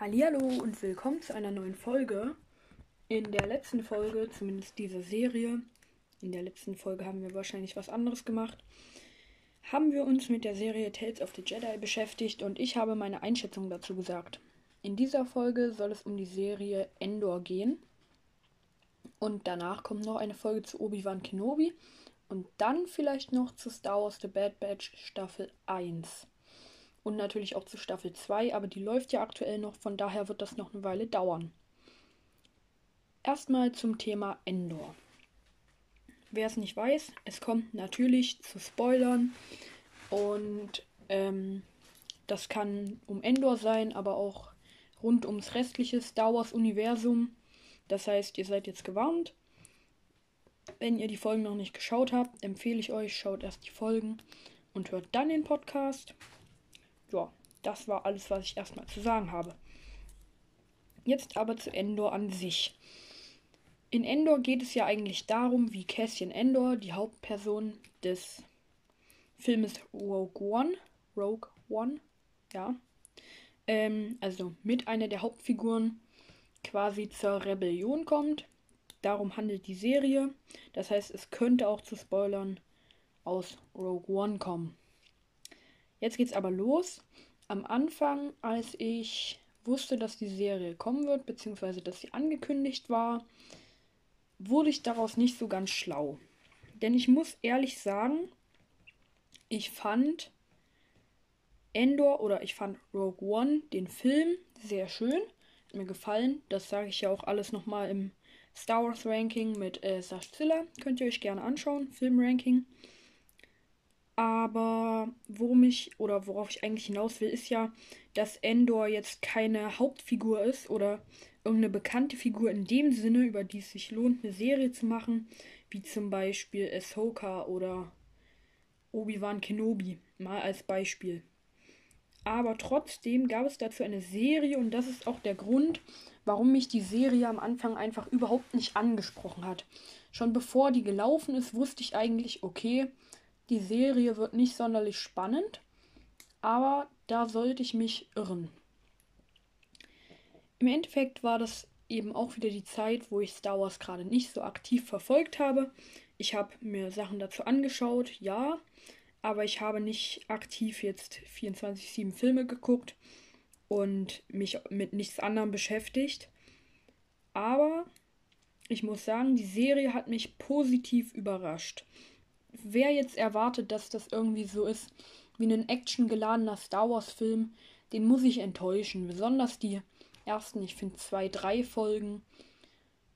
Hallihallo und willkommen zu einer neuen Folge. In der letzten Folge, zumindest dieser Serie, in der letzten Folge haben wir wahrscheinlich was anderes gemacht, haben wir uns mit der Serie Tales of the Jedi beschäftigt und ich habe meine Einschätzung dazu gesagt. In dieser Folge soll es um die Serie Endor gehen. Und danach kommt noch eine Folge zu Obi-Wan Kenobi und dann vielleicht noch zu Star Wars The Bad Batch Staffel 1 und natürlich auch zu Staffel 2, aber die läuft ja aktuell noch, von daher wird das noch eine Weile dauern. Erstmal zum Thema Endor. Wer es nicht weiß, es kommt natürlich zu Spoilern und ähm, das kann um Endor sein, aber auch rund ums restliche Star Wars Universum. Das heißt, ihr seid jetzt gewarnt. Wenn ihr die Folgen noch nicht geschaut habt, empfehle ich euch, schaut erst die Folgen und hört dann den Podcast ja, das war alles, was ich erstmal zu sagen habe. Jetzt aber zu Endor an sich. In Endor geht es ja eigentlich darum, wie Cassian Endor, die Hauptperson des Filmes Rogue One, Rogue One, ja, ähm, also mit einer der Hauptfiguren quasi zur Rebellion kommt. Darum handelt die Serie. Das heißt, es könnte auch zu Spoilern aus Rogue One kommen. Jetzt geht's aber los. Am Anfang, als ich wusste, dass die Serie kommen wird, beziehungsweise dass sie angekündigt war, wurde ich daraus nicht so ganz schlau. Denn ich muss ehrlich sagen, ich fand Endor oder ich fand Rogue One, den Film, sehr schön. Hat mir gefallen. Das sage ich ja auch alles nochmal im Star Wars Ranking mit äh, Sash Ziller. Könnt ihr euch gerne anschauen. Filmranking. Aber worum ich oder worauf ich eigentlich hinaus will, ist ja, dass Endor jetzt keine Hauptfigur ist oder irgendeine bekannte Figur in dem Sinne, über die es sich lohnt, eine Serie zu machen, wie zum Beispiel Ahsoka oder Obi-Wan Kenobi, mal als Beispiel. Aber trotzdem gab es dazu eine Serie und das ist auch der Grund, warum mich die Serie am Anfang einfach überhaupt nicht angesprochen hat. Schon bevor die gelaufen ist, wusste ich eigentlich, okay, die Serie wird nicht sonderlich spannend, aber da sollte ich mich irren. Im Endeffekt war das eben auch wieder die Zeit, wo ich Star Wars gerade nicht so aktiv verfolgt habe. Ich habe mir Sachen dazu angeschaut, ja, aber ich habe nicht aktiv jetzt 24-7 Filme geguckt und mich mit nichts anderem beschäftigt. Aber ich muss sagen, die Serie hat mich positiv überrascht wer jetzt erwartet, dass das irgendwie so ist wie ein actiongeladener Star Wars-Film, den muss ich enttäuschen. Besonders die ersten, ich finde zwei, drei Folgen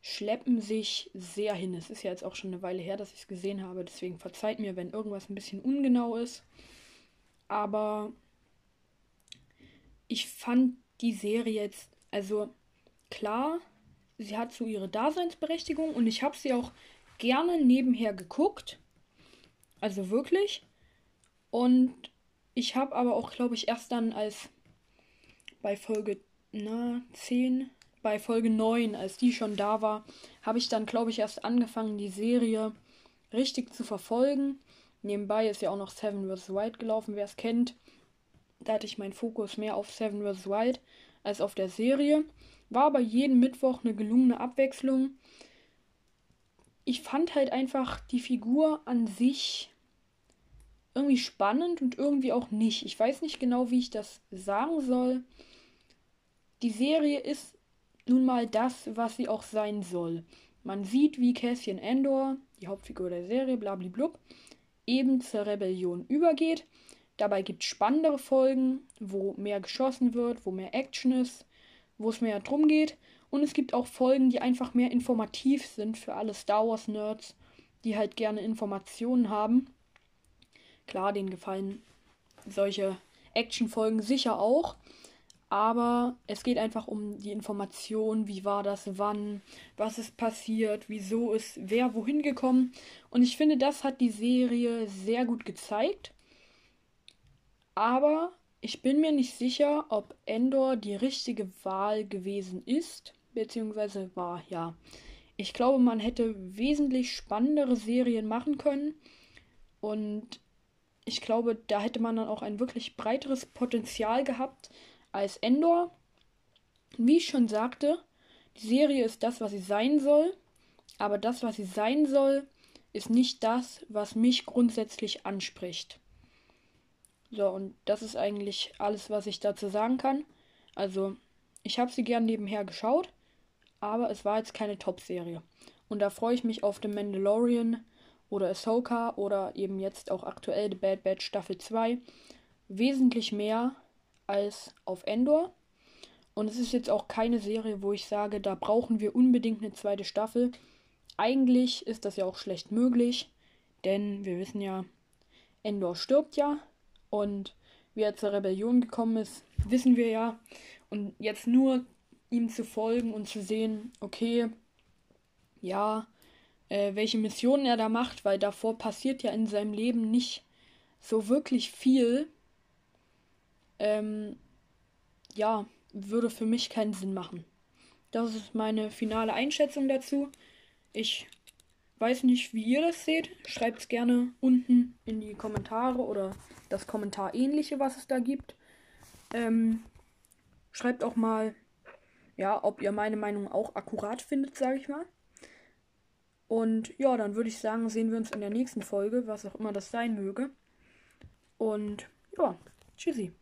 schleppen sich sehr hin. Es ist ja jetzt auch schon eine Weile her, dass ich es gesehen habe, deswegen verzeiht mir, wenn irgendwas ein bisschen ungenau ist. Aber ich fand die Serie jetzt, also klar, sie hat so ihre Daseinsberechtigung und ich habe sie auch gerne nebenher geguckt. Also wirklich. Und ich habe aber auch, glaube ich, erst dann als bei Folge na, 10, bei Folge 9, als die schon da war, habe ich dann, glaube ich, erst angefangen, die Serie richtig zu verfolgen. Nebenbei ist ja auch noch Seven vs. Wild gelaufen, wer es kennt. Da hatte ich meinen Fokus mehr auf Seven vs. Wild als auf der Serie. War aber jeden Mittwoch eine gelungene Abwechslung. Ich fand halt einfach die Figur an sich irgendwie spannend und irgendwie auch nicht. Ich weiß nicht genau, wie ich das sagen soll. Die Serie ist nun mal das, was sie auch sein soll. Man sieht, wie Cassian Endor, die Hauptfigur der Serie, blablablub, eben zur Rebellion übergeht. Dabei gibt es spannendere Folgen, wo mehr geschossen wird, wo mehr Action ist, wo es mehr drum geht. Und es gibt auch Folgen, die einfach mehr informativ sind für alle Star Wars-Nerds, die halt gerne Informationen haben. Klar, denen gefallen solche Actionfolgen sicher auch. Aber es geht einfach um die Information, wie war das, wann, was ist passiert, wieso ist wer wohin gekommen. Und ich finde, das hat die Serie sehr gut gezeigt. Aber ich bin mir nicht sicher, ob Endor die richtige Wahl gewesen ist, beziehungsweise war, ja. Ich glaube, man hätte wesentlich spannendere Serien machen können. Und ich glaube, da hätte man dann auch ein wirklich breiteres Potenzial gehabt als Endor. Wie ich schon sagte, die Serie ist das, was sie sein soll, aber das, was sie sein soll, ist nicht das, was mich grundsätzlich anspricht. So, und das ist eigentlich alles, was ich dazu sagen kann. Also, ich habe sie gern nebenher geschaut, aber es war jetzt keine Top-Serie. Und da freue ich mich auf The Mandalorian oder Ahsoka oder eben jetzt auch aktuell The Bad Batch Staffel 2 wesentlich mehr als auf Endor. Und es ist jetzt auch keine Serie, wo ich sage, da brauchen wir unbedingt eine zweite Staffel. Eigentlich ist das ja auch schlecht möglich, denn wir wissen ja, Endor stirbt ja und wie er zur Rebellion gekommen ist, wissen wir ja. Und jetzt nur ihm zu folgen und zu sehen, okay, ja, äh, welche Missionen er da macht, weil davor passiert ja in seinem Leben nicht so wirklich viel. Ähm, ja, würde für mich keinen Sinn machen. Das ist meine finale Einschätzung dazu. Ich weiß nicht, wie ihr das seht. Schreibt es gerne unten in die Kommentare oder das Kommentar ähnliche, was es da gibt. Ähm, schreibt auch mal, ja, ob ihr meine Meinung auch akkurat findet, sage ich mal. Und ja, dann würde ich sagen, sehen wir uns in der nächsten Folge, was auch immer das sein möge. Und ja, tschüssi.